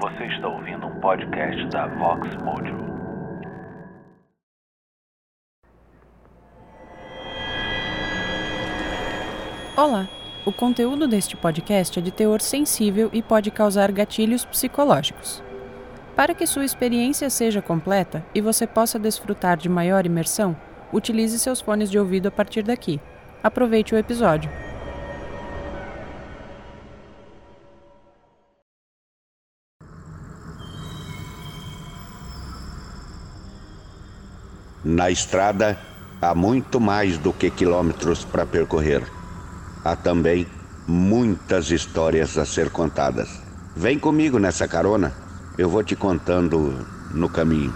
Você está ouvindo um podcast da Vox Mojo. Olá! O conteúdo deste podcast é de teor sensível e pode causar gatilhos psicológicos. Para que sua experiência seja completa e você possa desfrutar de maior imersão, utilize seus fones de ouvido a partir daqui. Aproveite o episódio. Na estrada, há muito mais do que quilômetros para percorrer. Há também muitas histórias a ser contadas. Vem comigo nessa carona, eu vou te contando no caminho.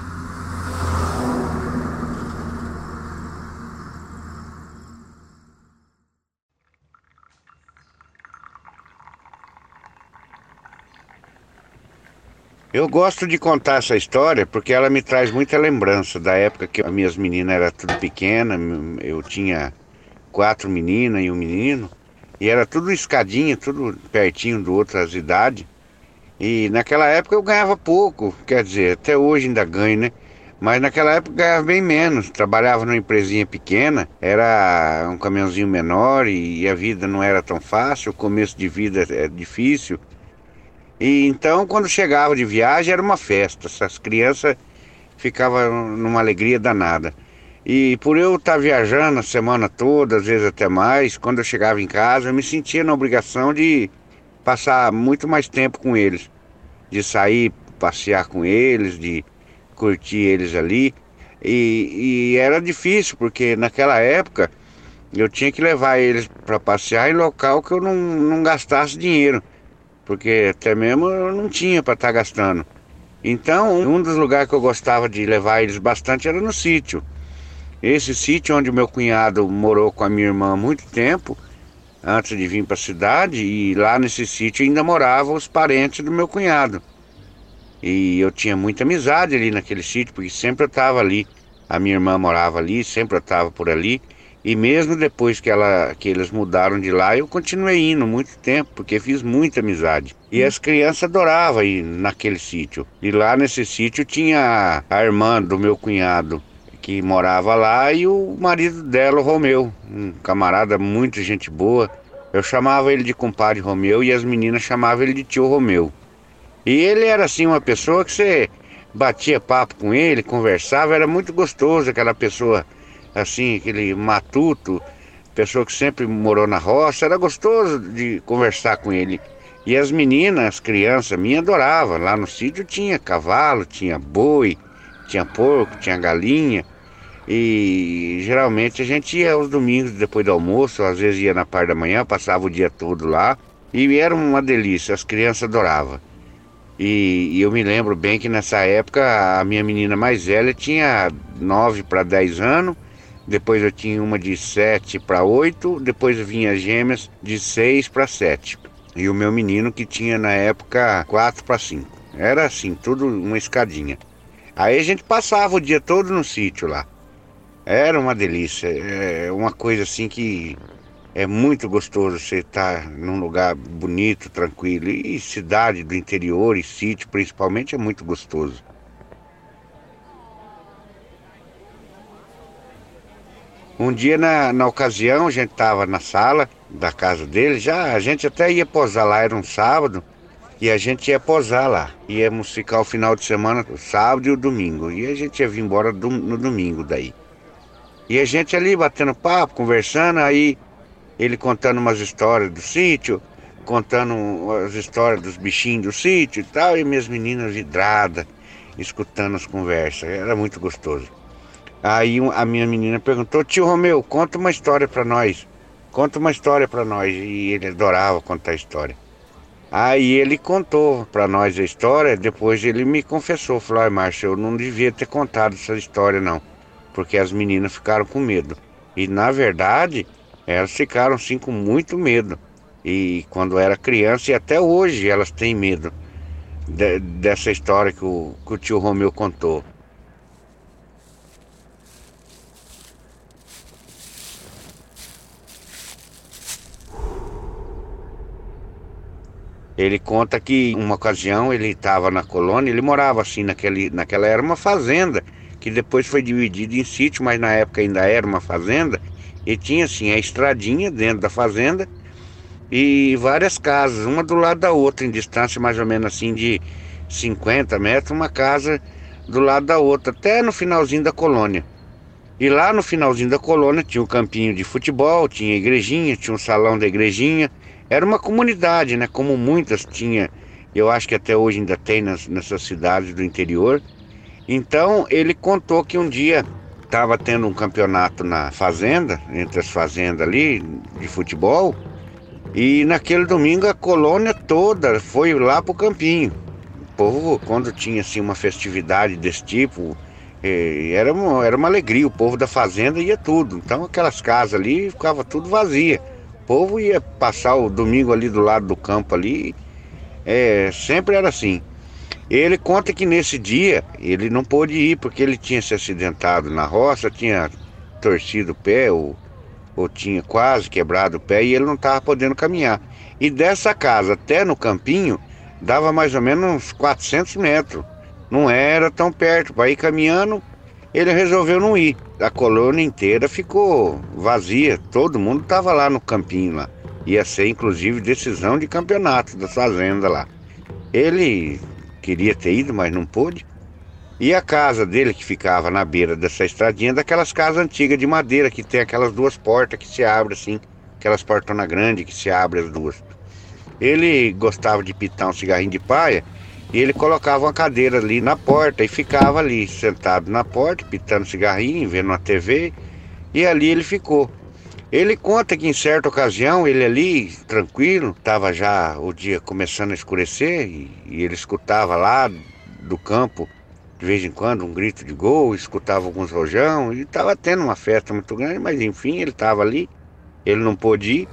Eu gosto de contar essa história porque ela me traz muita lembrança da época que as minhas meninas eram tudo pequena, eu tinha quatro meninas e um menino, e era tudo escadinha, tudo pertinho do outras idades. E naquela época eu ganhava pouco, quer dizer, até hoje ainda ganho, né? Mas naquela época eu ganhava bem menos. Trabalhava numa empresinha pequena, era um caminhãozinho menor e a vida não era tão fácil, o começo de vida é difícil. E então, quando chegava de viagem, era uma festa. Essas crianças ficavam numa alegria danada. E por eu estar viajando a semana toda, às vezes até mais, quando eu chegava em casa, eu me sentia na obrigação de passar muito mais tempo com eles, de sair, passear com eles, de curtir eles ali. E, e era difícil, porque naquela época eu tinha que levar eles para passear em local que eu não, não gastasse dinheiro porque até mesmo eu não tinha para estar tá gastando. Então, um dos lugares que eu gostava de levar eles bastante era no sítio. Esse sítio onde meu cunhado morou com a minha irmã há muito tempo, antes de vir para a cidade, e lá nesse sítio ainda moravam os parentes do meu cunhado. E eu tinha muita amizade ali naquele sítio, porque sempre eu estava ali. A minha irmã morava ali, sempre eu estava por ali. E mesmo depois que, ela, que eles mudaram de lá, eu continuei indo muito tempo, porque fiz muita amizade. E as crianças adoravam ir naquele sítio. E lá nesse sítio tinha a irmã do meu cunhado, que morava lá, e o marido dela, o Romeu, um camarada muito gente boa. Eu chamava ele de compadre Romeu e as meninas chamavam ele de tio Romeu. E ele era assim uma pessoa que você batia papo com ele, conversava, era muito gostoso aquela pessoa assim, aquele matuto, pessoa que sempre morou na roça, era gostoso de conversar com ele. E as meninas, as crianças minhas adoravam. Lá no sítio tinha cavalo, tinha boi, tinha porco, tinha galinha. E geralmente a gente ia aos domingos depois do almoço, às vezes ia na parte da manhã, passava o dia todo lá. E era uma delícia, as crianças adoravam. E, e eu me lembro bem que nessa época a minha menina mais velha tinha 9 para 10 anos depois eu tinha uma de 7 para 8, depois vinha gêmeas de 6 para 7. E o meu menino que tinha na época 4 para 5. Era assim, tudo uma escadinha. Aí a gente passava o dia todo no sítio lá. Era uma delícia, é uma coisa assim que é muito gostoso você estar tá num lugar bonito, tranquilo. E cidade do interior e sítio principalmente é muito gostoso. Um dia, na, na ocasião, a gente estava na sala da casa dele, já a gente até ia posar lá, era um sábado, e a gente ia posar lá. Íamos ficar o final de semana, o sábado e o domingo. E a gente ia vir embora do, no domingo daí. E a gente ali batendo papo, conversando, aí ele contando umas histórias do sítio, contando as histórias dos bichinhos do sítio e tal, e minhas meninas vidradas, escutando as conversas. Era muito gostoso. Aí a minha menina perguntou: Tio Romeu, conta uma história para nós. Conta uma história para nós. E ele adorava contar história. Aí ele contou para nós a história. Depois ele me confessou: falou, ai, Márcio, eu não devia ter contado essa história, não. Porque as meninas ficaram com medo. E na verdade, elas ficaram sim com muito medo. E quando era criança, e até hoje elas têm medo de, dessa história que o, que o tio Romeu contou. Ele conta que uma ocasião ele estava na colônia, ele morava assim naquele, naquela era uma fazenda, que depois foi dividida em sítio, mas na época ainda era uma fazenda, e tinha assim a estradinha dentro da fazenda e várias casas, uma do lado da outra, em distância mais ou menos assim de 50 metros, uma casa do lado da outra, até no finalzinho da colônia. E lá no finalzinho da colônia tinha um campinho de futebol, tinha igrejinha, tinha um salão da igrejinha, era uma comunidade, né? Como muitas tinha, eu acho que até hoje ainda tem nas, nessas cidades do interior. Então ele contou que um dia estava tendo um campeonato na fazenda, entre as fazendas ali, de futebol, e naquele domingo a colônia toda foi lá pro campinho. O povo, quando tinha assim uma festividade desse tipo, eh, era uma, era uma alegria, o povo da fazenda ia tudo. Então aquelas casas ali ficava tudo vazia. Povo ia passar o domingo ali do lado do campo ali. É, sempre era assim. Ele conta que nesse dia ele não pôde ir porque ele tinha se acidentado na roça, tinha torcido o pé ou, ou tinha quase quebrado o pé e ele não estava podendo caminhar. E dessa casa até no campinho dava mais ou menos uns 400 metros. Não era tão perto. Para ir caminhando, ele resolveu não ir. A colônia inteira ficou vazia, todo mundo estava lá no campinho lá. Ia ser inclusive decisão de campeonato da fazenda lá. Ele queria ter ido, mas não pôde. E a casa dele que ficava na beira dessa estradinha, daquelas casas antigas de madeira que tem aquelas duas portas que se abrem assim, aquelas portonas grandes que se abrem as duas. Ele gostava de pitar um cigarrinho de paia e ele colocava uma cadeira ali na porta e ficava ali, sentado na porta, pitando cigarrinho, vendo uma TV, e ali ele ficou. Ele conta que em certa ocasião, ele ali, tranquilo, estava já o dia começando a escurecer, e, e ele escutava lá do campo, de vez em quando, um grito de gol, escutava alguns rojão, e estava tendo uma festa muito grande, mas enfim, ele estava ali, ele não pôde ir.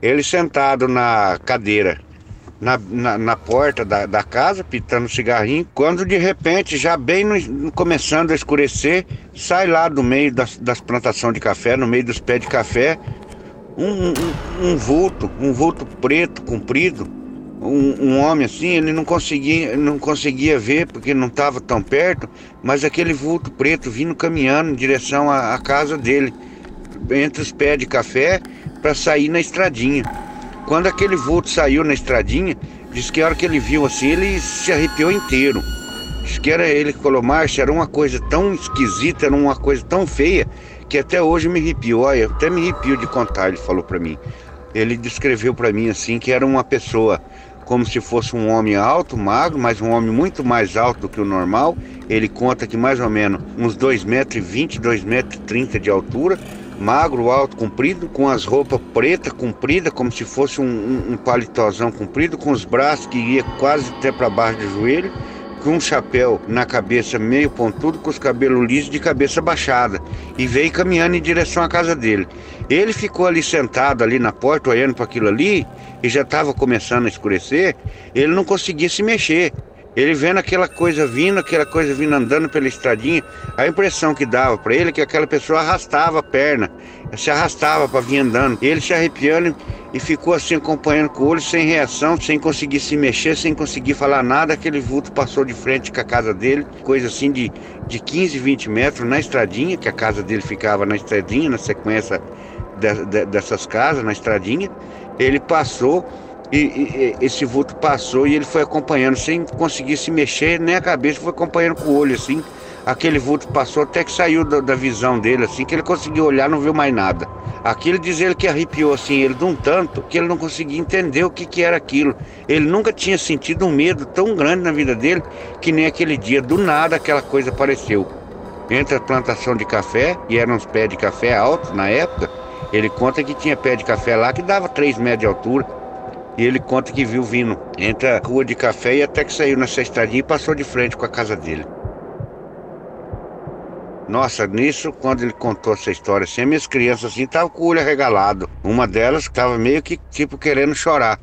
Ele sentado na cadeira na, na, na porta da, da, casa, pitando cigarrinho, quando de repente, já bem no, começando a escurecer, sai lá do meio das, das plantações de café, no meio dos pés de café, um, um, um vulto, um vulto preto, comprido, um, um, homem assim, ele não conseguia, não conseguia ver porque não estava tão perto, mas aquele vulto preto vindo caminhando em direção à, à casa dele, entre os pés de café, para sair na estradinha. Quando aquele vulto saiu na estradinha, disse que a hora que ele viu assim, ele se arrepiou inteiro. Diz que era ele que falou, Márcio, era uma coisa tão esquisita, era uma coisa tão feia, que até hoje me arrepiou. Olha, até me arrepio de contar, ele falou para mim. Ele descreveu para mim assim que era uma pessoa como se fosse um homem alto, magro, mas um homem muito mais alto do que o normal. Ele conta que mais ou menos uns 2,20 metros, 2,30 metros de altura, magro, alto, comprido, com as roupas preta, comprida, como se fosse um, um, comprido, com os braços que ia quase até para baixo do joelho, com um chapéu na cabeça meio pontudo, com os cabelos lisos de cabeça baixada, e veio caminhando em direção à casa dele. Ele ficou ali sentado ali na porta, olhando para aquilo ali, e já estava começando a escurecer, ele não conseguia se mexer. Ele vendo aquela coisa vindo, aquela coisa vindo andando pela estradinha, a impressão que dava para ele é que aquela pessoa arrastava a perna, se arrastava para vir andando. Ele se arrepiando e ficou assim acompanhando com o olho, sem reação, sem conseguir se mexer, sem conseguir falar nada. Aquele vulto passou de frente com a casa dele, coisa assim de, de 15, 20 metros na estradinha, que a casa dele ficava na estradinha, na sequência de, de, dessas casas, na estradinha. Ele passou e, e, esse vulto passou e ele foi acompanhando sem conseguir se mexer, nem a cabeça, foi acompanhando com o olho assim. Aquele vulto passou até que saiu da, da visão dele, assim, que ele conseguiu olhar, não viu mais nada. Aquilo diz ele que arrepiou assim, ele de um tanto que ele não conseguia entender o que, que era aquilo. Ele nunca tinha sentido um medo tão grande na vida dele que nem aquele dia, do nada aquela coisa apareceu. Entre a plantação de café, e eram uns pés de café altos na época, ele conta que tinha pé de café lá que dava 3 metros de altura e ele conta que viu vindo entre a rua de café e até que saiu nessa estradinha e passou de frente com a casa dele. Nossa, nisso, quando ele contou essa história assim, minhas crianças assim estavam com o olho arregalado. Uma delas estava meio que tipo querendo chorar.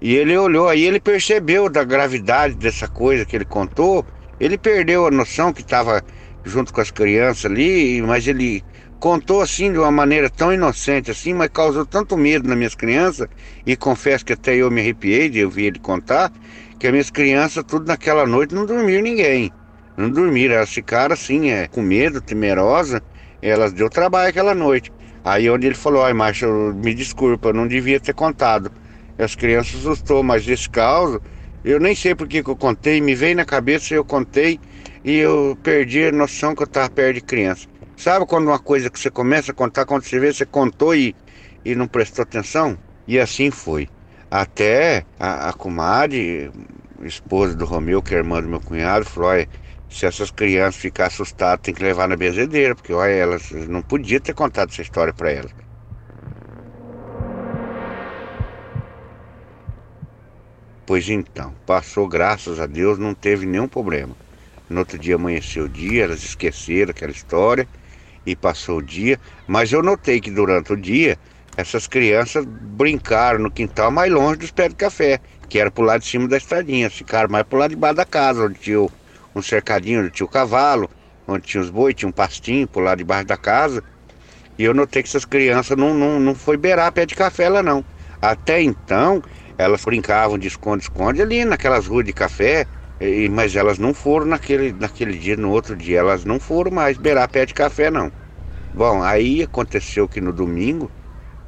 E ele olhou, aí ele percebeu da gravidade dessa coisa que ele contou. Ele perdeu a noção que estava junto com as crianças ali, mas ele contou assim de uma maneira tão inocente assim, mas causou tanto medo nas minhas crianças, e confesso que até eu me arrepiei de ouvir ele contar, que as minhas crianças, tudo naquela noite, não dormiram ninguém. Não dormiram, elas ficaram assim, é, com medo, temerosa, elas deu trabalho aquela noite. Aí onde ele falou, ai macho, me desculpa, eu não devia ter contado. As crianças assustou, mas esse caso, eu nem sei por que eu contei, me veio na cabeça, eu contei e eu perdi a noção que eu estava perto de criança. Sabe quando uma coisa que você começa a contar, quando você vê, você contou e, e não prestou atenção? E assim foi. Até a, a comadre, esposa do Romeu, que é irmã do meu cunhado, falou: olha, se essas crianças ficarem assustadas, tem que levar na bezedeira, porque olha, elas não podia ter contado essa história para elas. Pois então, passou, graças a Deus, não teve nenhum problema. No outro dia amanheceu o dia, elas esqueceram aquela história e passou o dia. Mas eu notei que durante o dia essas crianças brincaram no quintal mais longe dos pés de café, que era pro lado de cima da estradinha. Ficaram mais pro lado de baixo da casa, onde tinha um cercadinho, onde tinha o cavalo, onde tinha os bois, tinha um pastinho pro lado de baixo da casa. E eu notei que essas crianças não, não, não foi beirar pé de café lá não. Até então, elas brincavam de esconde-esconde ali naquelas ruas de café, e, mas elas não foram naquele, naquele dia, no outro dia, elas não foram mais beirar pé de café, não. Bom, aí aconteceu que no domingo,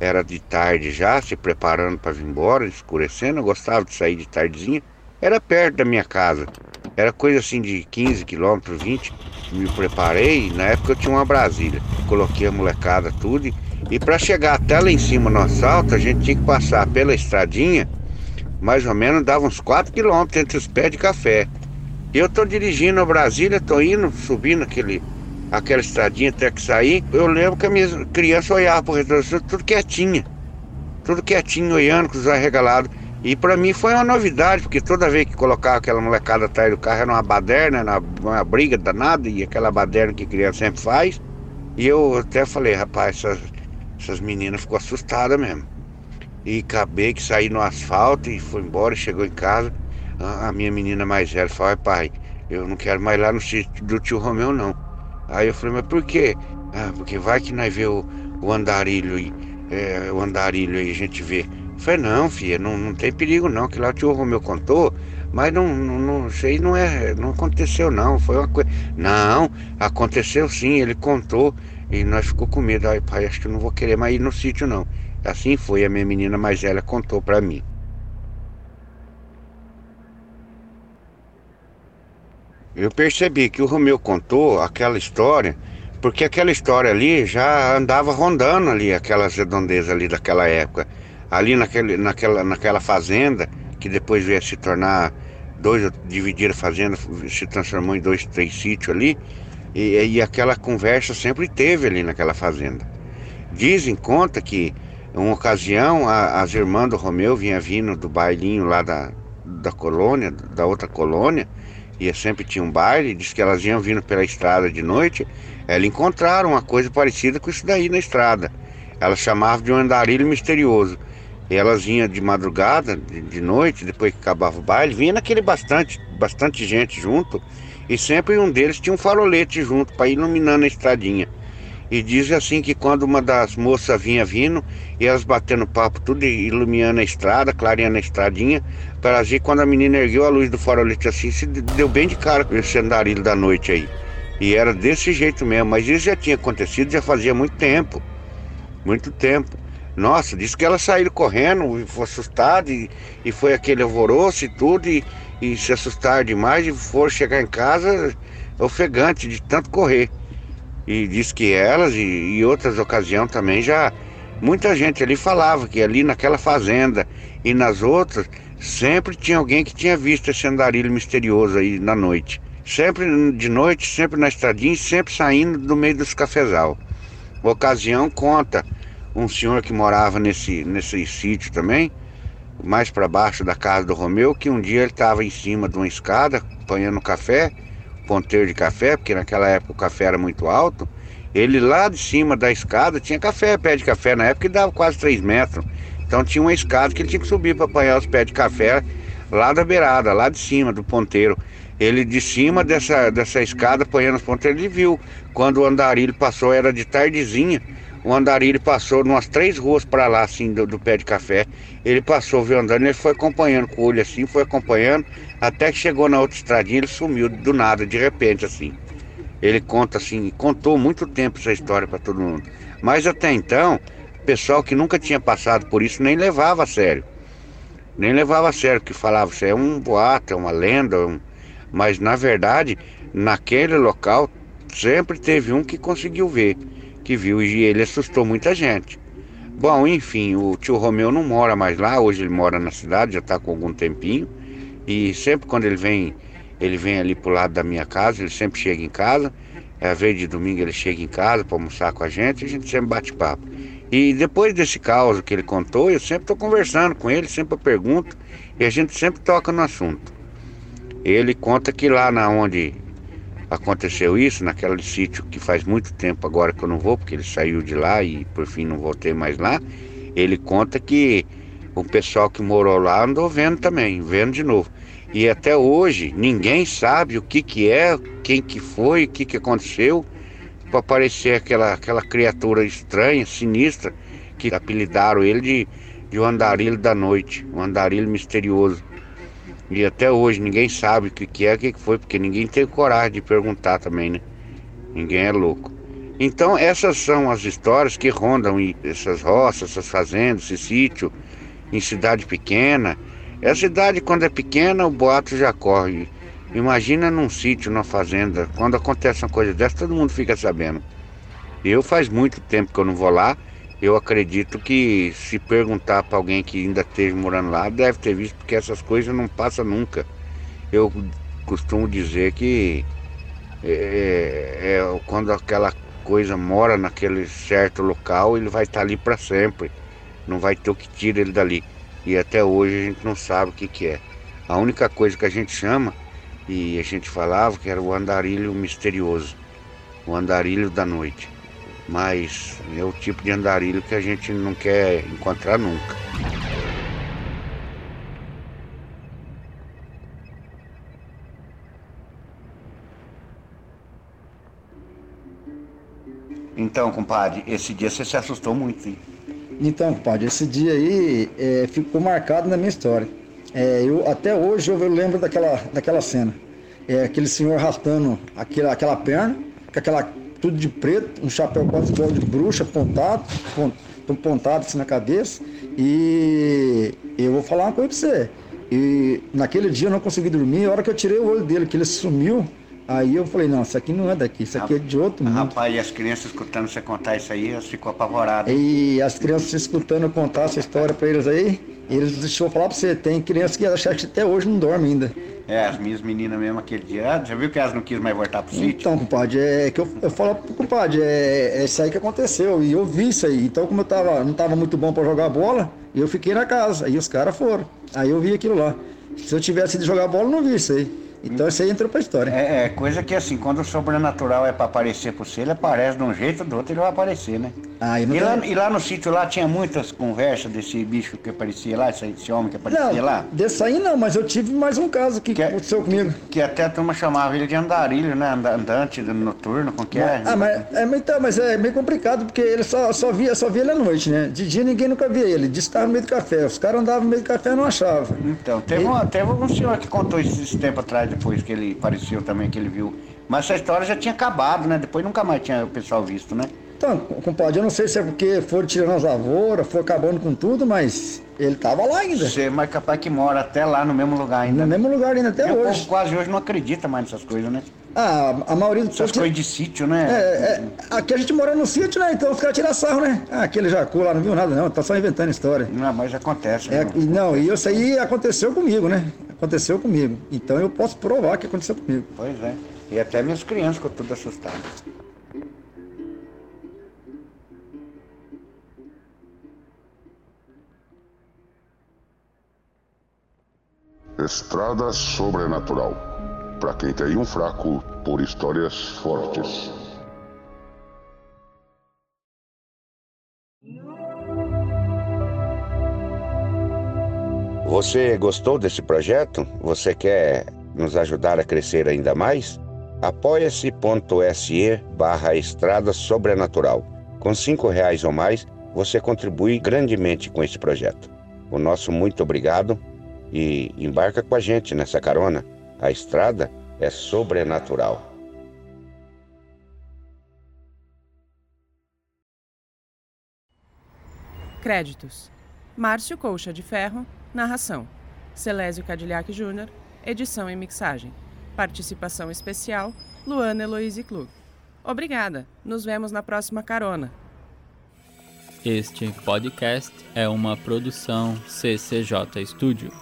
era de tarde já, se preparando para vir embora, escurecendo, eu gostava de sair de tardezinha, era perto da minha casa. Era coisa assim de 15 quilômetros, 20. Me preparei, na época eu tinha uma Brasília. Coloquei a molecada tudo e, e para chegar até lá em cima no assalto, a gente tinha que passar pela estradinha mais ou menos dava uns 4 quilômetros entre os pés de café. E eu tô dirigindo a Brasília, tô indo, subindo aquele, aquela estradinha até que sair. Eu lembro que a minha criança olhava pro retrovisor, tudo quietinha. Tudo quietinho, olhando, com os olhos regalados. E para mim foi uma novidade, porque toda vez que colocava aquela molecada atrás do carro era uma baderna, uma briga danada, e aquela baderna que criança sempre faz. E eu até falei, rapaz, essas, essas meninas ficou assustadas mesmo. E acabei que saí no asfalto e foi embora, chegou em casa. A minha menina mais velha falou, pai, eu não quero mais lá no sítio do tio Romeu não. Aí eu falei, mas por quê? Ah, porque vai que nós vê o, o andarilho aí, é, o andarilho aí, a gente vê. Eu falei, não, filha, não, não tem perigo não, que lá o tio Romeu contou, mas não, não, não sei, não é, não aconteceu não, foi uma coisa. Não, aconteceu sim, ele contou e nós ficou com medo. Aí, pai, acho que eu não vou querer mais ir no sítio não. Assim foi, a minha menina mais velha contou para mim. Eu percebi que o Romeu contou aquela história, porque aquela história ali já andava rondando ali, aquelas redondezas ali daquela época. Ali naquele, naquela, naquela fazenda, que depois veio se tornar dois, dividir a fazenda, se transformou em dois, três sítios ali, e, e aquela conversa sempre teve ali naquela fazenda. Dizem, conta que uma ocasião, a, as irmãs do Romeu vinham vindo do bailinho lá da, da colônia, da outra colônia, e sempre tinha um baile, diz que elas iam vindo pela estrada de noite, elas encontraram uma coisa parecida com isso daí na estrada. Elas chamavam de um andarilho misterioso. E elas vinham de madrugada, de, de noite, depois que acabava o baile, vinha naquele bastante, bastante gente junto, e sempre um deles tinha um farolete junto para ir iluminando a estradinha. E diz assim que quando uma das moças vinha vindo, e elas batendo papo, tudo iluminando a estrada, clareando a estradinha, para ver quando a menina ergueu a luz do farolete assim, se deu bem de cara com esse andarilho da noite aí. E era desse jeito mesmo, mas isso já tinha acontecido, já fazia muito tempo. Muito tempo. Nossa, disse que elas saíram correndo, foi assustada, e, e foi aquele alvoroço e tudo, e, e se assustaram demais e foram chegar em casa ofegante de tanto correr. E diz que elas e, e outras ocasiões também já muita gente ali falava que ali naquela fazenda e nas outras sempre tinha alguém que tinha visto esse andarilho misterioso aí na noite. Sempre de noite, sempre na estradinha, sempre saindo do meio dos cafezal. Ocasião conta um senhor que morava nesse, nesse sítio também, mais para baixo da casa do Romeu, que um dia ele estava em cima de uma escada, apanhando café, ponteiro de café, porque naquela época o café era muito alto, ele lá de cima da escada tinha café, pé de café na época que dava quase 3 metros. Então tinha uma escada que ele tinha que subir para apanhar os pés de café lá da beirada, lá de cima do ponteiro. Ele de cima dessa, dessa escada, apanhando as pontas, ele viu. Quando o andarilho passou, era de tardezinha. O andarilho passou umas três ruas para lá, assim, do, do, pé de café. Ele passou, viu andando, ele foi acompanhando com o olho assim, foi acompanhando, até que chegou na outra estradinha, ele sumiu do nada, de repente, assim. Ele conta assim, contou muito tempo essa história para todo mundo. Mas até então, o pessoal que nunca tinha passado por isso nem levava a sério. Nem levava a sério, que falava, isso é um boato, é uma lenda, um mas na verdade, naquele local sempre teve um que conseguiu ver, que viu e ele assustou muita gente. Bom, enfim, o tio Romeu não mora mais lá, hoje ele mora na cidade, já está com algum tempinho. E sempre quando ele vem, ele vem ali pro lado da minha casa, ele sempre chega em casa. É a vez de domingo ele chega em casa para almoçar com a gente a gente sempre bate papo. E depois desse caos que ele contou, eu sempre estou conversando com ele, sempre eu pergunto e a gente sempre toca no assunto. Ele conta que lá na onde aconteceu isso, naquele sítio que faz muito tempo agora que eu não vou, porque ele saiu de lá e por fim não voltei mais lá, ele conta que o pessoal que morou lá andou vendo também, vendo de novo. E até hoje ninguém sabe o que que é, quem que foi, o que que aconteceu, para aparecer aquela, aquela criatura estranha, sinistra, que apelidaram ele de, de o andarilho da noite, um andarilho misterioso. E até hoje ninguém sabe o que, que é, o que, que foi, porque ninguém tem coragem de perguntar também, né? Ninguém é louco. Então essas são as histórias que rondam essas roças, essas fazendas, esse sítio, em cidade pequena. A cidade quando é pequena o boato já corre. Imagina num sítio, numa fazenda, quando acontece uma coisa dessa, todo mundo fica sabendo. Eu faz muito tempo que eu não vou lá, eu acredito que se perguntar para alguém que ainda esteja morando lá, deve ter visto, porque essas coisas não passam nunca. Eu costumo dizer que é, é, é quando aquela coisa mora naquele certo local, ele vai estar ali para sempre. Não vai ter o que tira ele dali. E até hoje a gente não sabe o que, que é. A única coisa que a gente chama, e a gente falava, que era o andarilho misterioso, o andarilho da noite mas é o tipo de andarilho que a gente não quer encontrar nunca. Então, compadre, esse dia você se assustou muito, hein? Então, compadre, esse dia aí é, ficou marcado na minha história. É, eu, até hoje eu lembro daquela, daquela cena. É, aquele senhor arrastando aquela, aquela perna, com aquela tudo de preto, um chapéu quase igual de bruxa, pontado, pontado assim na cabeça. E eu vou falar uma coisa pra você. E naquele dia eu não consegui dormir, a hora que eu tirei o olho dele, que ele sumiu, Aí eu falei, não, isso aqui não é daqui, isso aqui é de outro mundo. Rapaz, e as crianças escutando você contar isso aí, elas ficou apavoradas. E as crianças escutando eu contar essa história para eles aí, eles deixou falar para você, tem crianças que acham que até hoje não dormem ainda. É, as minhas meninas mesmo aquele dia, já viu que elas não quis mais voltar pro sítio? Então, compadre, é que eu, eu falo pro compadre, é, é isso aí que aconteceu, e eu vi isso aí. Então, como eu tava, não tava muito bom para jogar bola, eu fiquei na casa, aí os caras foram. Aí eu vi aquilo lá. Se eu tivesse ido jogar bola, eu não vi isso aí. Então isso aí entrou pra história. É, é, coisa que assim, quando o sobrenatural é pra aparecer por você, ele aparece de um jeito ou do outro, ele vai aparecer, né? Ah, e, lá, e lá no sítio lá tinha muitas conversas desse bicho que aparecia lá, esse, esse homem que aparecia não, lá? Desse aí não, mas eu tive mais um caso que, que é- aconteceu comigo. Que, que, até a turma chamava ele de andarilho, né? Andante, noturno, com que é? Ah, mas, é, então, mas é meio complicado, porque ele só, só, via, só via ele à noite, né? De dia ninguém nunca via ele, disse que estava no meio do café. Os caras andavam no meio do café e não achavam. Então, teve, e... uma, teve um senhor que contou isso esse tempo atrás, depois que ele apareceu também, que ele viu. Mas essa história já tinha acabado, né? Depois nunca mais tinha o pessoal visto, né? Então, compadre, eu não sei se é porque foram tirando as lavouras, foram acabando com tudo, mas ele tava lá ainda. Você é mais capaz que mora até lá no mesmo lugar ainda. No mesmo lugar ainda até e hoje. O povo quase hoje não acredita mais nessas coisas, né? Ah, a maioria dos Essas coisas de sítio, né? É, é, aqui a gente mora no sítio, né? Então os caras tiram sarro, né? Ah, aquele jacu lá não viu nada, não, tá só inventando história. Não, mas acontece. É, e não, e isso aí aconteceu comigo, né? Aconteceu comigo. Então eu posso provar que aconteceu comigo. Pois é. E até minhas crianças ficam tudo assustadas. Estrada Sobrenatural. Para quem tem um fraco por histórias fortes. Você gostou desse projeto? Você quer nos ajudar a crescer ainda mais? apoia-se.se barra Estrada Sobrenatural. Com cinco reais ou mais, você contribui grandemente com este projeto. O nosso muito obrigado e embarca com a gente nessa carona. A estrada é sobrenatural. Créditos: Márcio Colcha de Ferro, narração. Celésio Cadillac Júnior, edição e mixagem. Participação especial: Luana Eloise Klug. Obrigada. Nos vemos na próxima carona. Este podcast é uma produção CCJ Studio.